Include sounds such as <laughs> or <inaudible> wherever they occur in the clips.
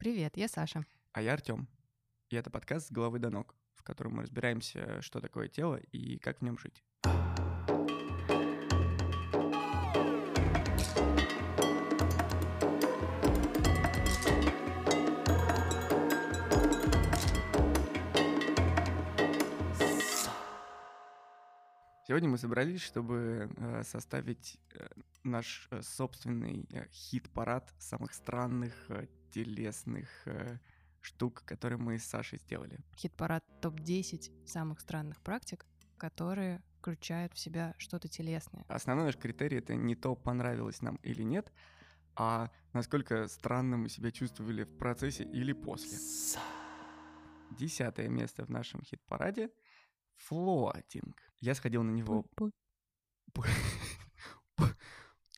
Привет, я Саша. А я Артем. И это подкаст «С головы до ног», в котором мы разбираемся, что такое тело и как в нем жить. Сегодня мы собрались, чтобы э, составить э, наш э, собственный хит-парад самых странных, телесных э, штук, которые мы с Сашей сделали. Хит-парад топ-10 самых странных практик, которые включают в себя что-то телесное. Основной наш критерий — это не то, понравилось нам или нет, а насколько странно мы себя чувствовали в процессе или после. Десятое место в нашем хит-параде — флотинг. Я сходил на него... <laughs>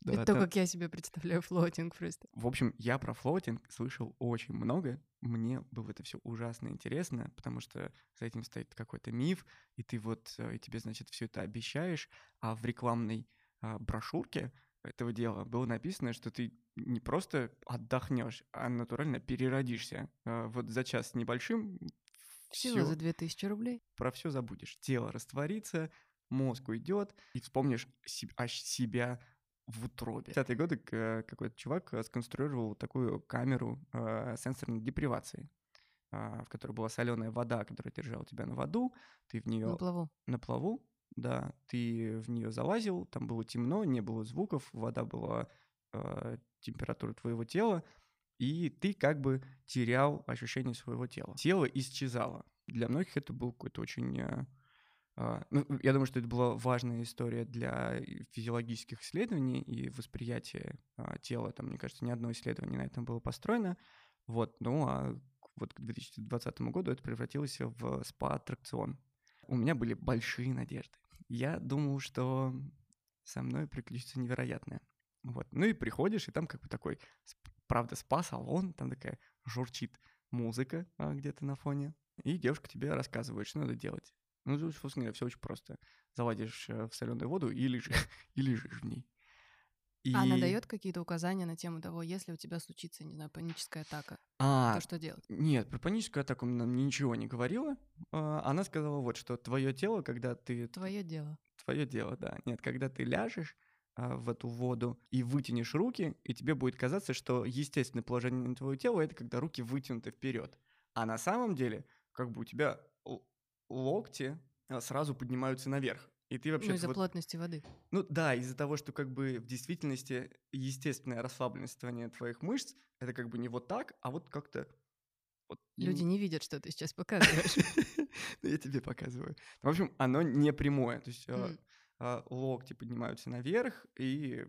Да, это то, как я себе представляю флотинг просто. В общем, я про флотинг слышал очень много. Мне было это все ужасно интересно, потому что за этим стоит какой-то миф, и ты вот, э, и тебе, значит, все это обещаешь, а в рекламной а, брошюрке этого дела было написано, что ты не просто отдохнешь, а натурально переродишься. А, вот за час с небольшим всего за 2000 рублей. Про все забудешь. Тело растворится, мозг уйдет, и вспомнишь себя в утробе. В 50-е годы какой-то чувак э, сконструировал такую камеру э, сенсорной депривации, э, в которой была соленая вода, которая держала тебя на воду, ты в нее... На плаву. На плаву, да. Ты в нее залазил, там было темно, не было звуков, вода была э, температура твоего тела, и ты как бы терял ощущение своего тела. Тело исчезало. Для многих это был какой-то очень... А, ну, я думаю, что это была важная история для физиологических исследований и восприятия а, тела. Там, мне кажется, ни одно исследование на этом было построено. Вот, ну а вот к 2020 году это превратилось в спа-аттракцион. У меня были большие надежды. Я думал, что со мной приключится невероятное. Вот. Ну и приходишь, и там как бы такой правда, спа-салон, там такая журчит музыка а, где-то на фоне, и девушка тебе рассказывает, что надо делать. Ну, собственно говоря, все очень просто. Заладишь э, в соленую воду и лежишь, <laughs> и лежишь в ней. И... А она дает какие-то указания на тему того, если у тебя случится, не знаю, паническая атака, а, то что делать? Нет, про паническую атаку она ничего не говорила. А, она сказала вот, что твое тело, когда ты... Твое дело. Твое дело, да. Нет, когда ты ляжешь, а, в эту воду и вытянешь руки, и тебе будет казаться, что естественное положение твоего тела это когда руки вытянуты вперед. А на самом деле, как бы у тебя локти а, сразу поднимаются наверх. И ты вообще... Ну, из-за вот... плотности воды. Ну да, из-за того, что как бы в действительности естественное расслабленность твоих мышц, это как бы не вот так, а вот как-то... Вот... Люди не видят, что ты сейчас показываешь. <laughs> Я тебе показываю. В общем, оно не прямое. То есть а, локти поднимаются наверх, и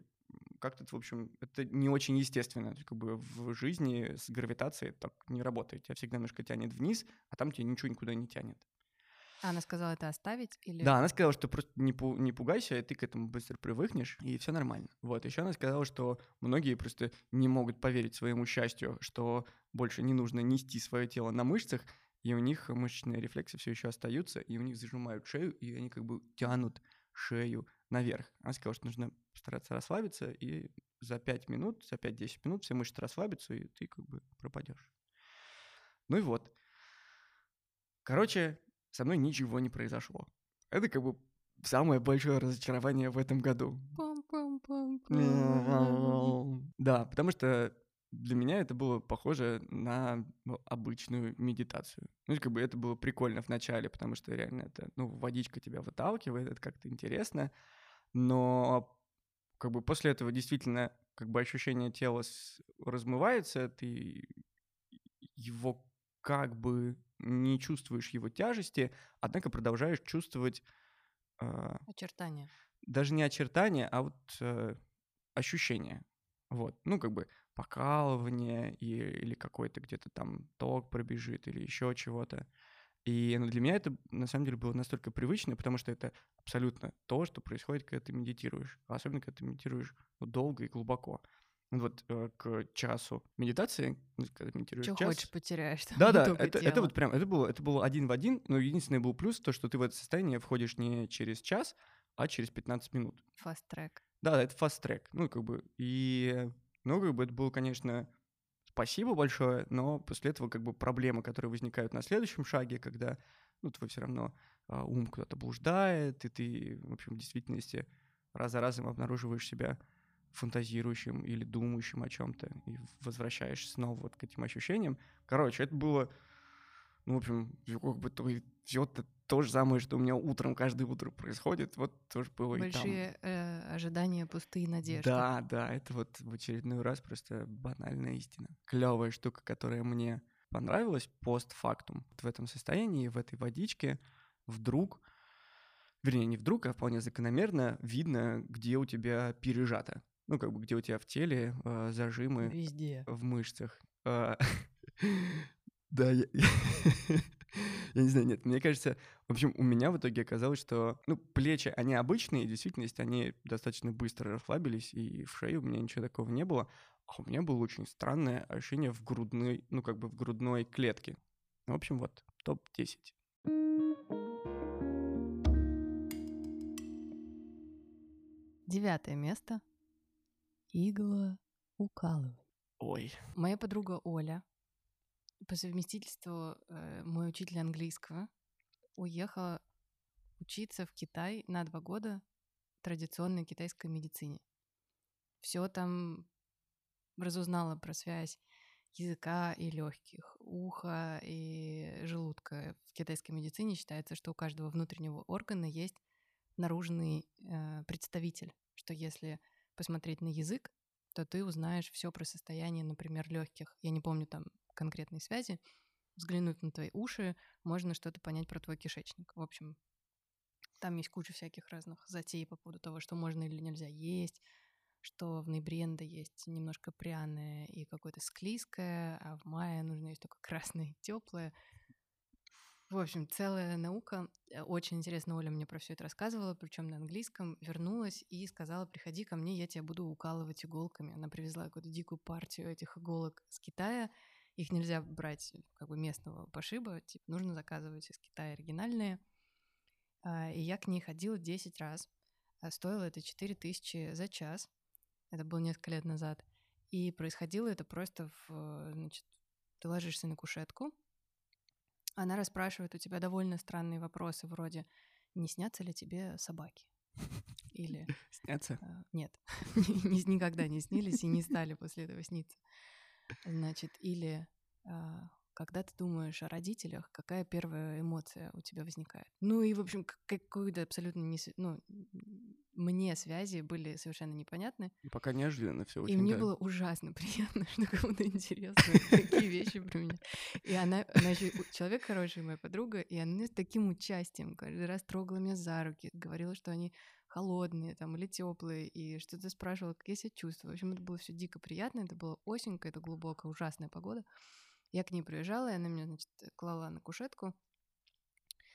как-то, в общем, это не очень естественно. Как бы в жизни с гравитацией так не работает. Тебя всегда немножко тянет вниз, а там тебя ничего никуда не тянет. А она сказала это оставить или? Да, она сказала, что просто не, пу- не пугайся, и ты к этому быстро привыкнешь, и все нормально. Вот, еще она сказала, что многие просто не могут поверить своему счастью, что больше не нужно нести свое тело на мышцах, и у них мышечные рефлексы все еще остаются, и у них зажимают шею, и они как бы тянут шею наверх. Она сказала, что нужно постараться расслабиться, и за 5 минут, за 5-10 минут все мышцы расслабятся, и ты как бы пропадешь. Ну и вот. Короче, со мной ничего не произошло. Это как бы самое большое разочарование в этом году. Да, потому что для меня это было похоже на ну, обычную медитацию. Ну, как бы это было прикольно в начале, потому что реально это, ну, водичка тебя выталкивает, это как-то интересно. Но как бы после этого действительно как бы ощущение тела размывается, ты его как бы не чувствуешь его тяжести, однако продолжаешь чувствовать... Э, очертания. Даже не очертания, а вот э, ощущения. Вот, ну, как бы покалывание и, или какой-то где-то там ток пробежит или еще чего-то. И для меня это на самом деле было настолько привычно, потому что это абсолютно то, что происходит, когда ты медитируешь. Особенно, когда ты медитируешь долго и глубоко. Вот э, к часу медитации, ну, когда медитируешь Что час... хочешь, потеряешь. Да, <laughs> да, это, это вот прям, это было, это было один в один, но единственный был плюс, то, что ты в это состояние входишь не через час, а через 15 минут. Track. Да, это track. Ну, как бы, и, ну, как бы это было, конечно, спасибо большое, но после этого как бы проблемы, которые возникают на следующем шаге, когда ну, твой все равно а, ум куда-то блуждает, и ты, в общем, в действительности раз за разом обнаруживаешь себя фантазирующим или думающим о чем-то и возвращаешься снова вот к этим ощущениям. Короче, это было, ну, в общем, как бы то, все это то же самое, что у меня утром каждое утро происходит, вот тоже было Большие и там. Э, ожидания, пустые надежды. Да, да, это вот в очередной раз просто банальная истина. Клевая штука, которая мне понравилась постфактум. Вот в этом состоянии, в этой водичке вдруг, вернее, не вдруг, а вполне закономерно видно, где у тебя пережато. Ну, как бы где у тебя в теле э, зажимы Везде. в мышцах. Э, <laughs> да, я, <laughs> я не знаю, нет, мне кажется, в общем, у меня в итоге оказалось, что, ну, плечи, они обычные, в действительности, они достаточно быстро расслабились, и в шее у меня ничего такого не было, а у меня было очень странное ощущение в грудной, ну, как бы в грудной клетке. В общем, вот, топ-10. Девятое место. Игла укалывай. Ой. Моя подруга Оля, по совместительству э, мой учитель английского, уехала учиться в Китай на два года традиционной китайской медицине. Все там разузнала про связь языка и легких, уха и желудка. В китайской медицине считается, что у каждого внутреннего органа есть наружный э, представитель, что если посмотреть на язык, то ты узнаешь все про состояние, например, легких. Я не помню там конкретной связи. Взглянуть на твои уши, можно что-то понять про твой кишечник. В общем, там есть куча всяких разных затей по поводу того, что можно или нельзя есть, что в ноябре есть немножко пряное и какое-то склизкое, а в мае нужно есть только <laughs> красное и теплое. В общем, целая наука. Э, очень интересно, Оля мне про все это рассказывала, причем на английском. Вернулась и сказала, приходи ко мне, я тебя буду укалывать иголками. Она привезла какую-то дикую партию этих иголок с Китая. Их нельзя брать как бы местного пошиба, типа нужно заказывать из Китая оригинальные. А, и я к ней ходила 10 раз. А стоило это 4 тысячи за час. Это было несколько лет назад. И происходило это просто в, значит, ты ложишься на кушетку, она расспрашивает у тебя довольно странные вопросы вроде «Не снятся ли тебе собаки?» Или... <laughs> Снятся? А, нет, <laughs> никогда не снились и не стали после этого сниться. Значит, или а, когда ты думаешь о родителях, какая первая эмоция у тебя возникает? Ну и, в общем, какую-то абсолютно не... Ну, мне связи были совершенно непонятны. Пока неожиданно все очень. И мне да. было ужасно <laughs> приятно, что кому-то интересно такие вещи про меня. И она, она еще человек хороший, моя подруга, и она с таким участием каждый раз трогала меня за руки, говорила, что они холодные там или теплые, и что-то спрашивала, как я себя чувствую. В общем, это было все дико приятно, это была осень, какая-то глубокая, ужасная погода. Я к ней приезжала, и она меня, значит, клала на кушетку,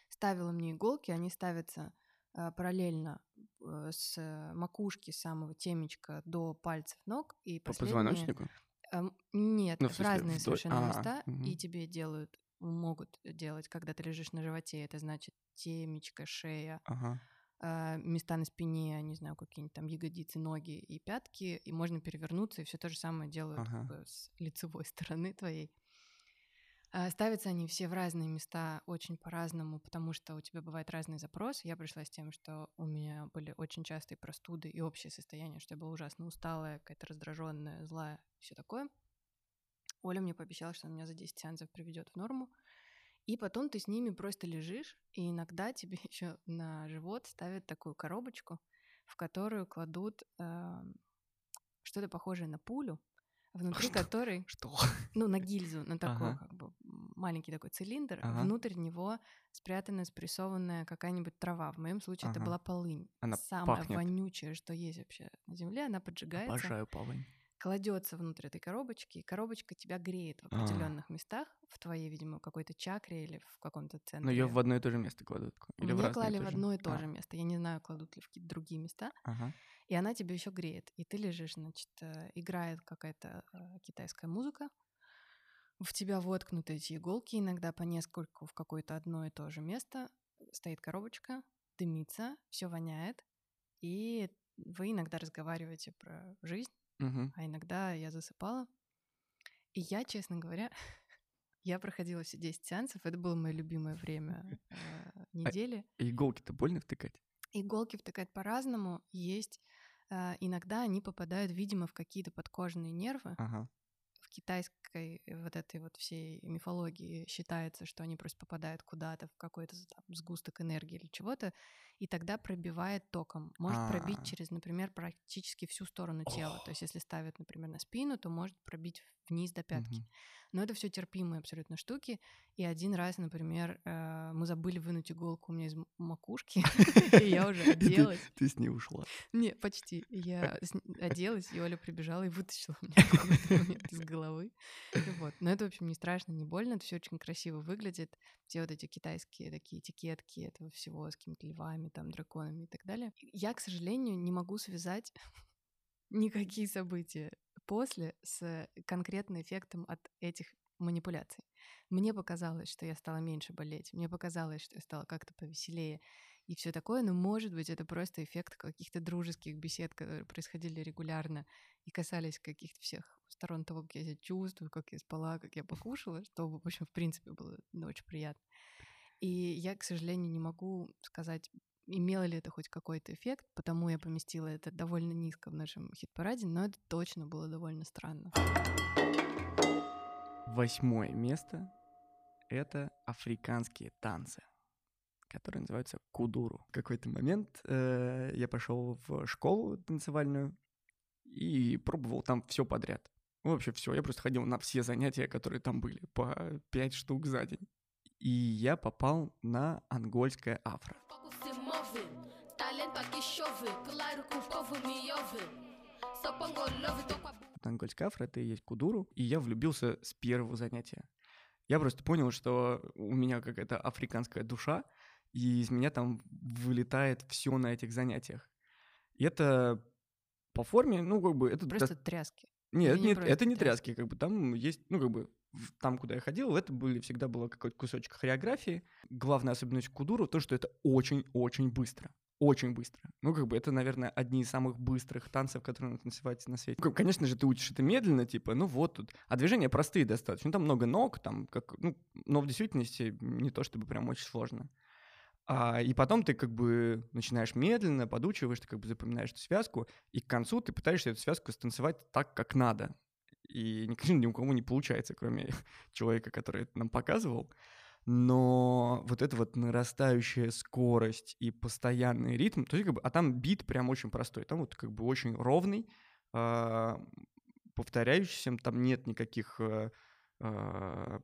ставила мне иголки, они ставятся э, параллельно э, с макушки самого темечка до пальцев ног. И По позвоночнику? Э, нет, ну, в, в разные вдоль... совершенно а, места, угу. и тебе делают, могут делать, когда ты лежишь на животе, это значит темечко, шея, ага. э, места на спине, не знаю, какие-нибудь там ягодицы, ноги и пятки, и можно перевернуться, и все то же самое делают ага. как бы, с лицевой стороны твоей. А, ставятся они все в разные места очень по-разному, потому что у тебя бывает разный запрос. Я пришла с тем, что у меня были очень частые простуды и общее состояние, что я была ужасно усталая, какая-то раздраженная, злая, все такое. Оля мне пообещала, что она меня за 10 сеансов приведет в норму. И потом ты с ними просто лежишь, и иногда <laughs> тебе еще на живот ставят такую коробочку, в которую кладут э, что-то похожее на пулю, внутри что? которой... Что? Ну, на гильзу, на такой ага. как бы маленький такой цилиндр, ага. внутрь него спрятана, спрессованная какая-нибудь трава. В моем случае ага. это была полынь. Она Самая пахнет. вонючая, что есть вообще на земле, она поджигается. Обожаю полынь. Кладется внутрь этой коробочки, и коробочка тебя греет в а. определенных а. местах, в твоей, видимо, какой-то чакре или в каком-то центре. Но ее в одно и то же место кладут? Или Мне в клали в одно и то а. же место. Я не знаю, кладут ли в какие-то другие места. Ага. И она тебе еще греет. И ты лежишь, значит, э, играет какая-то э, китайская музыка, в тебя воткнуты эти иголки, иногда по нескольку в какое-то одно и то же место. Стоит коробочка, дымится, все воняет, и вы иногда разговариваете про жизнь, угу. а иногда я засыпала. И я, честно говоря, <laughs> я проходила все 10 сеансов, это было мое любимое время <laughs> э, А недели. иголки-то больно втыкать? Иголки втыкать по-разному. Есть иногда они попадают, видимо, в какие-то подкожные нервы. Ага. В китайской э, вот этой вот всей мифологии считается, что они просто попадают куда-то в какой-то там сгусток энергии или чего-то, и тогда пробивает током. Может пробить А. через, например, практически всю сторону тела. То есть если ставят, например, на спину, то может пробить вниз до пятки. Мгм. Но это все терпимые абсолютно штуки. И один раз, например, э, мы забыли вынуть иголку у меня из макушки, <laughs> и я уже оделась. Ты с ней ушла. Не, почти. Я оделась, и Оля прибежала и вытащила меня <laughs> из головы. Вот. Но это, в общем, не страшно, не больно. Это все очень красиво выглядит. Все вот эти китайские такие этикетки этого всего с какими-то львами, там, драконами и так далее. Я, к сожалению, не могу связать <laughs> никакие события после с конкретным эффектом от этих манипуляций. Мне показалось, что я стала меньше болеть, мне показалось, что я стала как-то повеселее и все такое, но может быть это просто эффект каких-то дружеских бесед, которые происходили регулярно и касались каких-то всех сторон того, как я себя чувствую, как я спала, как я покушала, что, в общем, в принципе, было очень приятно. И я, к сожалению, не могу сказать, имело ли это хоть какой-то эффект, потому я поместила это довольно низко в нашем хит-параде, но это точно было довольно странно. Восьмое место — это африканские танцы, которые называются кудуру. В какой-то момент э, я пошел в школу танцевальную и пробовал там все подряд. Ну, Вообще все. Я просто ходил на все занятия, которые там были, по пять штук за день. И я попал на ангольское афро. Ангольское афро — это и есть кудуру. И я влюбился с первого занятия. Я просто понял, что у меня какая-то африканская душа, и из меня там вылетает все на этих занятиях. И это по форме, ну, как бы... Это до- Просто тряски. Нет, или не это не тряски? тряски, как бы там есть, ну, как бы там, куда я ходил, это были всегда было какой-то кусочек хореографии. Главная особенность кудуру то, что это очень-очень быстро. Очень быстро. Ну, как бы это, наверное, одни из самых быстрых танцев, которые можно танцевать на свете. Ну, конечно же, ты учишь это медленно, типа, ну вот тут. А движения простые достаточно. Ну, там много ног, там, как, ну, но в действительности не то чтобы прям очень сложно. А, и потом ты как бы начинаешь медленно, подучиваешь, ты как бы запоминаешь эту связку, и к концу ты пытаешься эту связку станцевать так, как надо. И ни, <laughs> ни у кого не получается, кроме <laughs> человека, который это нам показывал. Но вот эта вот нарастающая скорость и постоянный ритм, то есть как бы, а там бит прям очень простой, там вот как бы очень ровный, а, повторяющийся, там нет никаких а, а,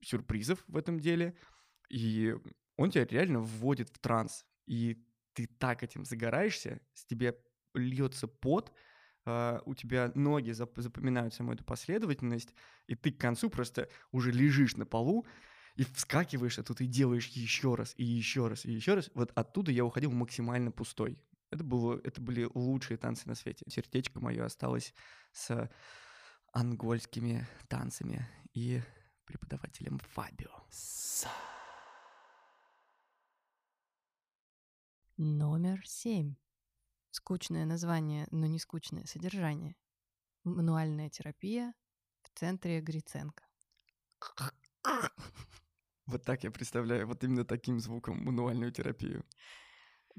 сюрпризов в этом деле, и он тебя реально вводит в транс, и ты так этим загораешься, с тебя льется пот, а, у тебя ноги зап- запоминают саму эту последовательность, и ты к концу просто уже лежишь на полу и вскакиваешь, а тут и делаешь еще раз, и еще раз, и еще раз. Вот оттуда я уходил максимально пустой. Это, было, это были лучшие танцы на свете. Сердечко мое осталось с ангольскими танцами и преподавателем Фабио. Номер семь. Скучное название, но не скучное содержание. Мануальная терапия в центре Гриценко. <laughs> Вот так я представляю, вот именно таким звуком мануальную терапию.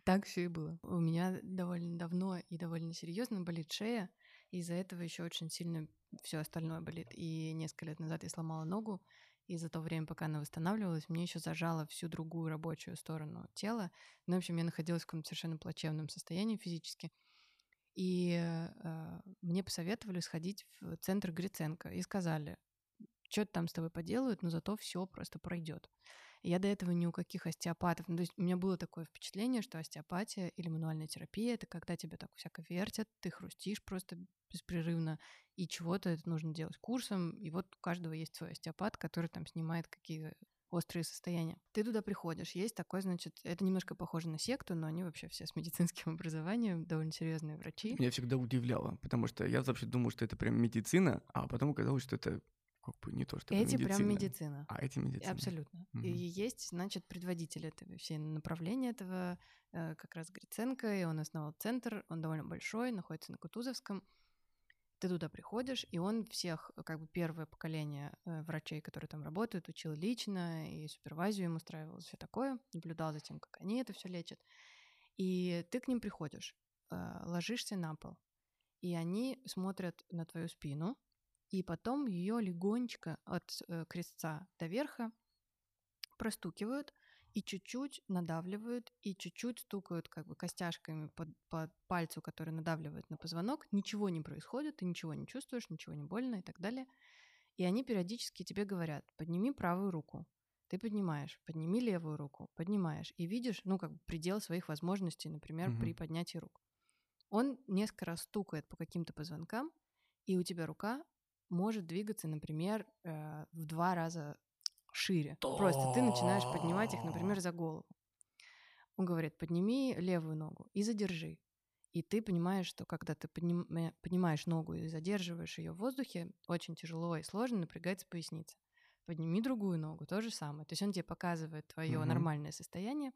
Так все и было. У меня довольно давно и довольно серьезно болит шея. и Из-за этого еще очень сильно все остальное болит. И несколько лет назад я сломала ногу, и за то время, пока она восстанавливалась, мне еще зажало всю другую рабочую сторону тела. Ну, в общем, я находилась в каком-то совершенно плачевном состоянии физически. И э, мне посоветовали сходить в центр Гриценко и сказали, что там с тобой поделают, но зато все просто пройдет. Я до этого ни у каких остеопатов, ну, то есть у меня было такое впечатление, что остеопатия или мануальная терапия — это когда тебя так всяко вертят, ты хрустишь просто беспрерывно, и чего-то это нужно делать курсом, и вот у каждого есть свой остеопат, который там снимает какие-то острые состояния. Ты туда приходишь, есть такой, значит, это немножко похоже на секту, но они вообще все с медицинским <laughs> образованием, довольно серьезные врачи. Меня всегда удивляло, потому что я вообще думал, что это прям медицина, а потом оказалось, что это как бы не то, что Эти медицина. прям медицина. А эти медицина. Абсолютно. Мгм. И есть, значит, предводитель этого все направления этого, э, как раз Гриценко, и он основал центр, он довольно большой, находится на Кутузовском. Ты туда приходишь, и он всех, э, как бы первое поколение э, врачей, которые там работают, учил лично, и супервайзию им устраивал, все такое, наблюдал за тем, как они это все лечат. И ты к ним приходишь, ложишься на пол, и они смотрят на твою спину, и потом ее легонечко от э, крестца до верха простукивают и чуть-чуть надавливают, и чуть-чуть стукают как бы костяшками по, по пальцу, который надавливает на позвонок. Ничего не происходит, ты ничего не чувствуешь, ничего не больно и так далее. И они периодически тебе говорят, подними правую руку. Ты поднимаешь, подними левую руку, поднимаешь. И видишь, ну, как бы предел своих возможностей, например, Мгм. при поднятии рук. Он несколько раз стукает по каким-то позвонкам, и у тебя рука может двигаться, например, э, в два раза шире. Просто ты начинаешь поднимать их, например, за голову. Он говорит, подними левую ногу и задержи. И ты понимаешь, что когда ты подним- э, поднимаешь ногу и задерживаешь ее в воздухе, очень тяжело и сложно напрягается поясница. Подними другую ногу, то же самое. То есть он тебе показывает твое Мгм. нормальное состояние,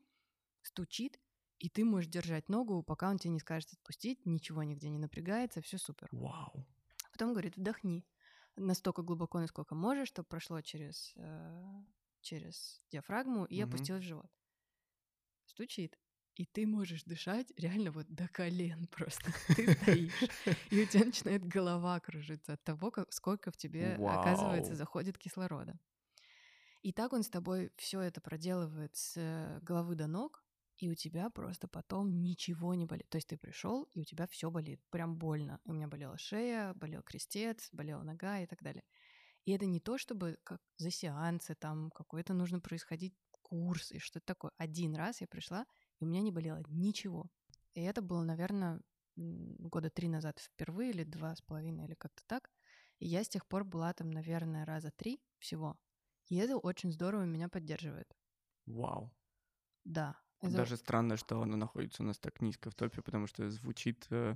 стучит, и ты можешь держать ногу, пока он тебе не скажет отпустить, ничего нигде не напрягается, все супер. Вау. Потом говорит, вдохни настолько глубоко, насколько можешь, чтобы прошло через, э, через диафрагму и Мгм. опустилось в живот. Стучит. И ты можешь дышать реально вот до колен просто. <laughs> Ты стоишь, <laughs> и у тебя начинает голова кружиться от того, как, сколько в тебе, оказывается, Вау. заходит кислорода. И так он с тобой все это проделывает с э, головы до ног, и у тебя просто потом ничего не болит. То есть ты пришел, и у тебя все болит, прям больно. У меня болела шея, болел крестец, болела нога и так далее. И это не то, чтобы как за сеансы, там какой-то нужно происходить курс и что-то такое. Один раз я пришла, и у меня не болело ничего. И это было, наверное, года три назад впервые, или два с половиной, или как-то так. И я с тех пор была там, наверное, раза три всего. И это очень здорово меня поддерживает. Вау. Да. Это- Даже странно, что оно находится у нас так низко в топе, потому что звучит, э,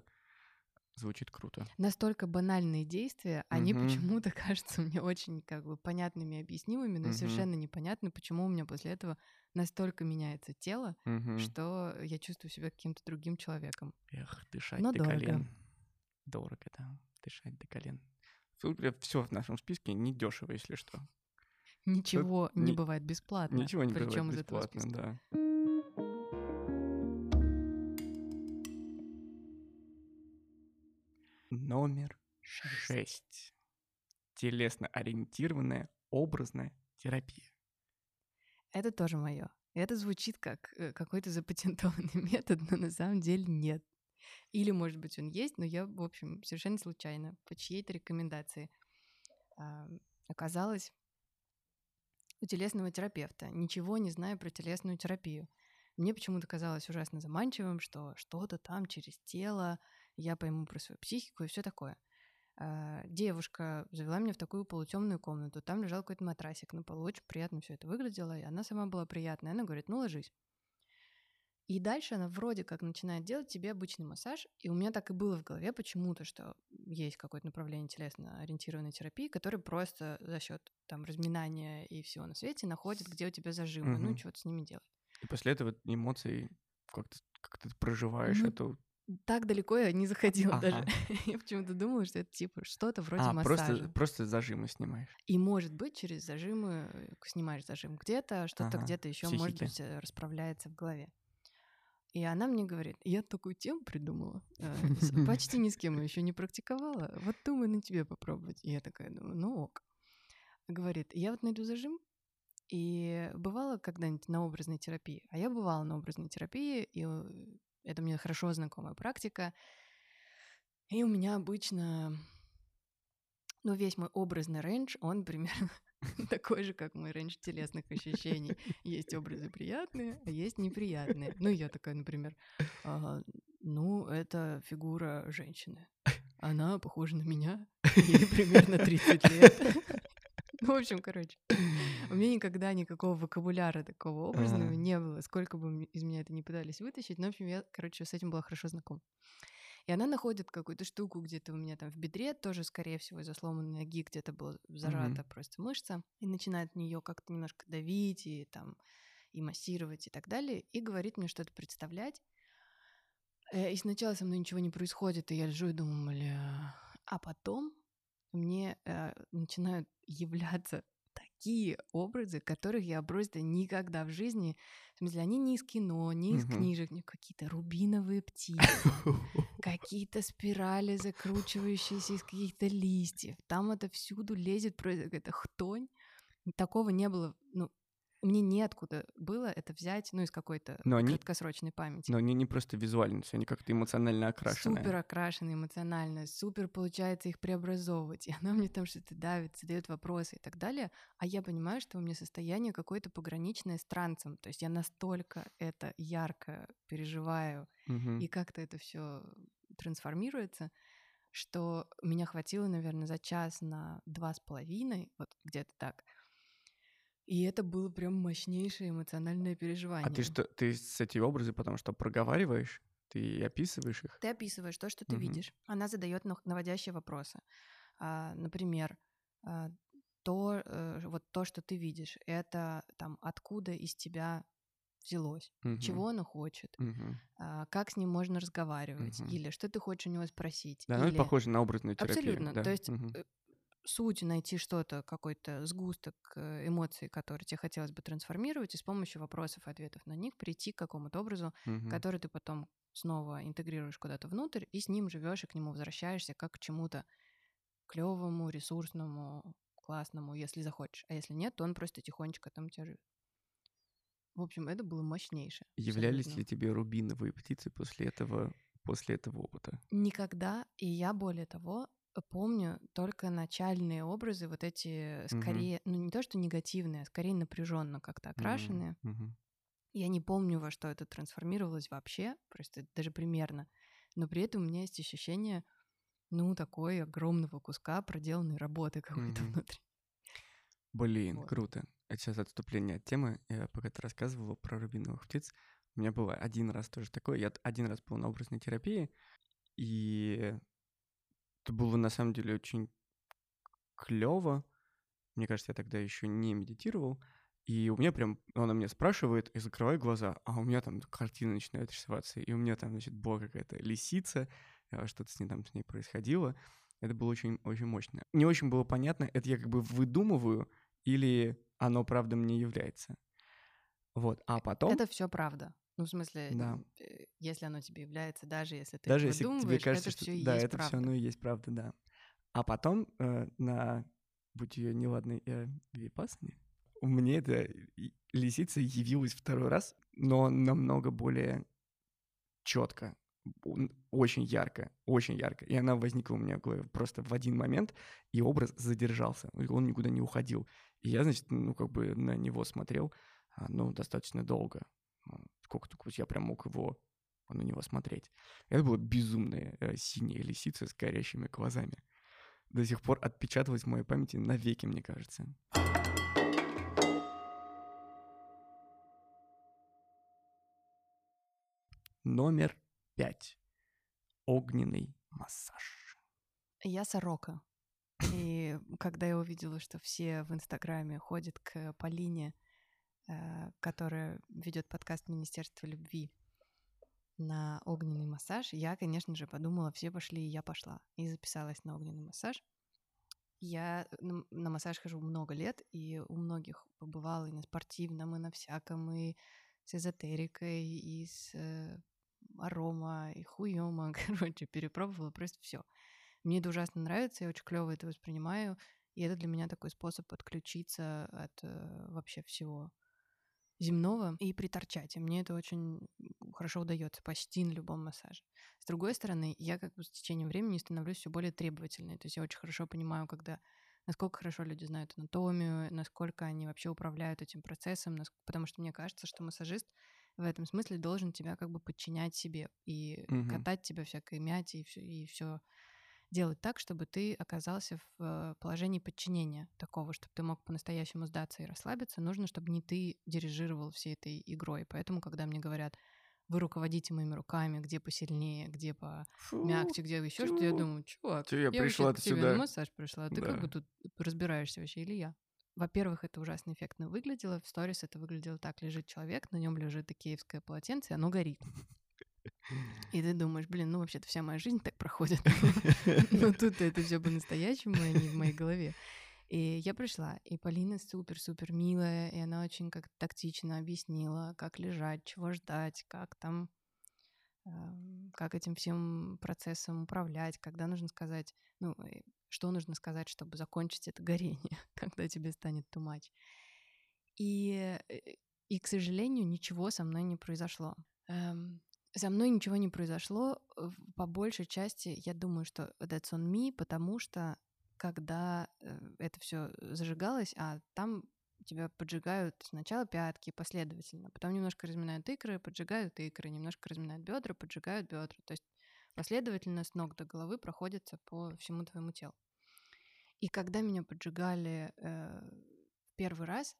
звучит круто. настолько банальные действия, они Мгм. почему-то <laughs> кажутся мне очень как бы понятными и объяснимыми, но Мгм. совершенно непонятно, почему у меня после этого настолько меняется тело, Мгм. что я чувствую себя каким-то другим человеком. Эх, дышать Но до дорого. колен. Дорого, да. Дышать до колен. Все в нашем списке недешево, если что. Ничего не ни- бывает бесплатно. Ничего не причем бывает из этого бесплатно, списка. да. Номер шесть. Телесно-ориентированная образная терапия. Это тоже мое. Это звучит как э, какой-то запатентованный <laughs> метод, но на самом деле нет. Или, может быть, он есть, но я, в общем, совершенно случайно, по чьей-то рекомендации, оказалась у телесного терапевта, ничего не зная про телесную терапию. Мне почему-то казалось ужасно заманчивым, что что-то там через тело, я пойму про свою психику и все такое. А, Девушка завела меня в такую полутемную комнату. Там лежал какой-то матрасик на полу. Очень приятно все это выглядело. И она сама была приятная. Она говорит, ну ложись. И дальше она вроде как начинает делать тебе обычный массаж. И у меня так и было в голове почему-то, что есть какое-то направление телесно-ориентированной терапии, которое просто за счет там разминания и всего на свете находит, где у тебя зажимы. Ну, Мгм. что-то с ними делать. И после этого эмоции как-то как ты проживаешь Ну, эту... Так далеко я не заходила Ага. даже. <laughs> Я почему-то думала, что это типа что-то вроде А, массажа. просто, просто зажимы снимаешь. И может быть через зажимы э, снимаешь зажим где-то, что-то Ага, где-то еще может быть э, расправляется в голове. И она мне говорит, я такую тему придумала, э, <laughs> почти ни с кем еще не практиковала, вот думаю на тебе попробовать. И я такая думаю, ну ок. Говорит, я вот найду зажим, и бывала когда-нибудь на образной терапии, а я бывала на образной терапии, и это мне хорошо знакомая практика, и у меня обычно ну, весь мой образный range, он примерно <laughs> такой же, как мой range телесных ощущений. Есть образы приятные, а есть неприятные. Ну, я такая, например, «Ага, ну, это фигура женщины. Она похожа на меня, ей примерно 30 лет. <laughs> Ну, в общем, короче, у меня никогда никакого вокабуляра такого образного не было, сколько бы из меня это не пытались вытащить. Но, в общем, я, короче, с этим была хорошо знакома. И она находит какую-то штуку где-то у меня там в бедре, тоже, скорее всего, из-за сломанной ноги где-то была зажата просто мышца, и начинает в нее как-то немножко давить и там и массировать и так далее, и говорит мне что-то представлять. Э, И сначала со мной ничего не происходит, и я лежу и думаю, бля, А потом мне э, начинают <laughs> являться такие образы, которых я просто никогда в жизни... В смысле, они не из кино, не из Мгм. книжек, какие-то рубиновые птицы, <laughs> какие-то спирали, закручивающиеся из каких-то листьев. Там это всюду лезет просто какая-то хтонь. Такого не было, ну, мне неоткуда было это взять, ну, из какой-то Но они- краткосрочной памяти. Но они не просто визуальные, они как-то эмоционально окрашенные. Супер окрашенные эмоционально, супер получается их преобразовывать. <laughs> И она мне там что-то давит, задает вопросы и так далее. А я понимаю, что у меня состояние какое-то пограничное с трансом. То есть я настолько это ярко переживаю, Мгм. и как-то это все трансформируется, что меня хватило, наверное, за час на два с половиной, вот где-то так. И это было прям мощнейшее эмоциональное переживание. А ты что, ты с эти образы потому что проговариваешь? Ты описываешь их? Ты описываешь то, что ты Мгм. видишь. Она задает наводящие вопросы. А, например, а, то, э, вот то, что ты видишь, это там откуда из тебя взялось, Мгм. чего оно хочет, Мгм. а, как с ним можно разговаривать, Мгм. или что ты хочешь у него спросить. Да, ну это или- похоже на образную терапию. Абсолютно. да. То есть Мгм. Суть найти что-то, какой-то сгусток э, эмоций, который тебе хотелось бы трансформировать, и с помощью вопросов и ответов на них прийти к какому-то образу, Мгм. который ты потом снова интегрируешь куда-то внутрь, и с ним живешь и к нему возвращаешься как к чему-то клевому, ресурсному, классному, если захочешь. А если нет, то он просто тихонечко там тебя живет. В общем, это было мощнейшее. Являлись абсолютно. ли тебе рубиновые птицы после этого, после этого опыта? Никогда, и я более того, помню только начальные образы, вот эти Мгм. скорее, ну не то что негативные, а скорее напряженно как-то окрашенные. Мгм. Я не помню, во что это трансформировалось вообще, просто даже примерно. Но при этом у меня есть ощущение, ну, такой огромного куска проделанной работы какой-то Мгм. внутри. Блин, Вот. круто. Это сейчас отступление от темы. Я пока ты рассказывала про рубиновых птиц, у меня было один раз тоже такое. Я один раз был на образной терапии, и это было на самом деле очень клево. Мне кажется, я тогда еще не медитировал. И у меня прям, она меня спрашивает, и закрываю глаза, а у меня там картина начинает рисоваться, и у меня там, значит, была какая-то лисица, а, что-то с ней там с ней происходило. Это было очень, очень мощно. Не очень было понятно, это я как бы выдумываю, или оно правда мне является. Вот, а потом... Это все правда. Ну, в смысле, Да. э, если оно тебе является, даже если ты Даже если тебе кажется, это что все да, это все правда. оно и есть правда, да. А потом э, на будь ее неладной э, випасане, мне эта лисица явилась второй раз, но намного более четко, очень ярко, очень ярко. И она возникла у меня в голове просто в один момент, и образ задержался, он никуда не уходил. И я, значит, ну, как бы на него смотрел, а, ну, достаточно долго. Сколько только я прям мог его на него смотреть. Это была безумная э, синяя лисица с горящими глазами. До сих пор отпечаталась в моей памяти навеки, мне кажется. Номер пять. Огненный массаж. Я сорока. И когда я увидела, что все в Инстаграме ходят к Полине, которая ведет подкаст Министерства любви на огненный массаж, я, конечно же, подумала, все пошли, и я пошла. И записалась на огненный массаж. Я на на массаж хожу много лет, и у многих побывала и на спортивном, и на всяком, и с эзотерикой, и с э, арома, и хуёма. <laughs> Короче, перепробовала просто все. Мне это ужасно нравится, я очень клево это воспринимаю. И это для меня такой способ отключиться от э, вообще всего земного и приторчать. И мне это очень хорошо удается почти на любом массаже. С другой стороны, я как бы с течением времени становлюсь все более требовательной. То есть я очень хорошо понимаю, когда насколько хорошо люди знают анатомию, насколько они вообще управляют этим процессом, потому что мне кажется, что массажист в этом смысле должен тебя как бы подчинять себе и Мгм. катать тебя всякой мяти и все, и все делать так, чтобы ты оказался в э, положении подчинения такого, чтобы ты мог по-настоящему сдаться и расслабиться, нужно, чтобы не ты дирижировал всей этой игрой. Поэтому, когда мне говорят, вы руководите моими руками, где посильнее, где помягче, где еще что, я думаю, чувак, Чё я вообще пришла к тебе сюда?» на массаж пришла, ты как Да. бы тут разбираешься вообще или я? Во-первых, это ужасно эффектно выглядело. В сторис это выглядело так. Лежит человек, на нем лежит икеевское полотенце, и оно горит. И ты думаешь, блин, ну вообще-то вся моя жизнь так проходит. <laughs> Но тут это все по-настоящему, а не в моей голове. И я пришла, и Полина супер-супер милая, и она очень как тактично объяснила, как лежать, чего ждать, как там, эм, как этим всем процессом управлять, когда нужно сказать, ну, э, что нужно сказать, чтобы закончить это горение, <laughs> когда тебе станет much. И, э, и, к сожалению, ничего со мной не произошло. Со мной ничего не произошло. По большей части, я думаю, что that's on me, потому что когда э, это все зажигалось, а там тебя поджигают сначала пятки последовательно, потом немножко разминают икры, поджигают икры, немножко разминают бедра, поджигают бедра. То есть последовательно с ног до головы проходится по всему твоему телу. И когда меня поджигали э, первый раз,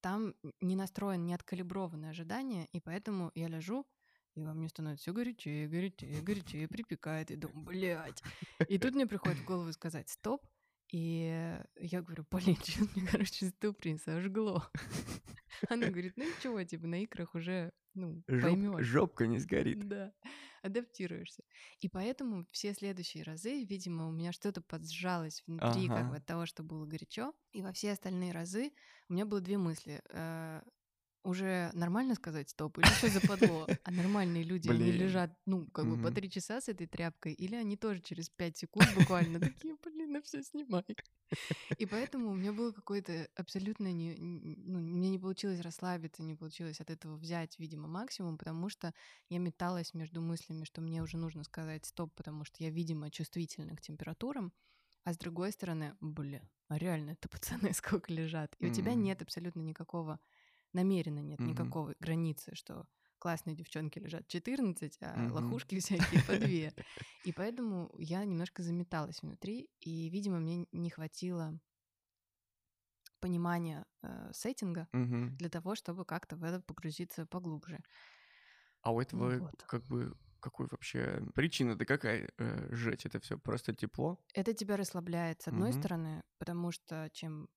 там не настроен, не откалиброваны ожидания, и поэтому я лежу, и во мне становится все горячее, горячее, горячее, припекает, и думаю, блядь. И тут мне приходит в голову сказать «стоп», и я говорю, Полин, <laughs> что мне, короче, ступница ожгло. Она говорит, ну ничего, типа на икрах уже, ну, Жоп, поймешь. жопка не сгорит. Да, адаптируешься. И поэтому все следующие разы, видимо, у меня что-то поджалось внутри как Ага. бы от того, что было горячо. И во все остальные разы у меня было две мысли. Уже нормально сказать стоп или что западло? А нормальные люди, они Блин. лежат, ну, как бы по три часа с этой тряпкой, или они тоже через пять секунд буквально такие, блин, ну все снимай. И поэтому у меня было какое-то абсолютно не, ну, мне не получилось расслабиться, не получилось от этого взять, видимо, максимум, потому что я металась между мыслями, что мне уже нужно сказать стоп, потому что я, видимо, чувствительна к температурам, а с другой стороны, бля, а реально это <laughs> пацаны сколько лежат. И у тебя нет абсолютно никакого, намеренно нет Мгм. никакого границы, что классные девчонки лежат 14, а Мгм. лохушки <laughs> всякие по две. <laughs> И поэтому я немножко заметалась внутри, и, видимо, мне не хватило понимания э, сеттинга Мгм. для того, чтобы как-то в это погрузиться поглубже. А у этого вот. как бы какой вообще причина-то какая э, сжечь это все? Просто тепло? Это тебя расслабляет, с одной Мгм. стороны, потому что чем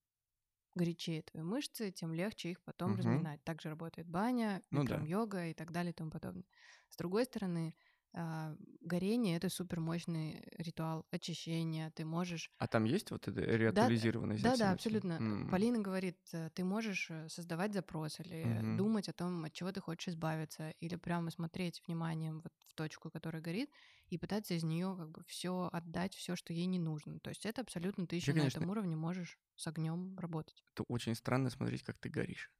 горячее твои мышцы, тем легче их потом Мгм. разминать. Также работает баня, Ну да. йога и так далее и тому подобное. С другой стороны, горение — это супер мощный ритуал очищения. Ты можешь А там есть вот эта реактуализированность? Да, да, всего абсолютно. М. Полина говорит, э, ты можешь э, создавать запрос или Мгм. думать о том, от чего ты хочешь избавиться, или прямо смотреть вниманием вот в точку, которая горит, и пытаться из нее как бы все отдать, все, что ей не нужно. То есть это абсолютно ты еще на конечно. этом уровне можешь с огнем работать. Это очень странно смотреть, как ты горишь.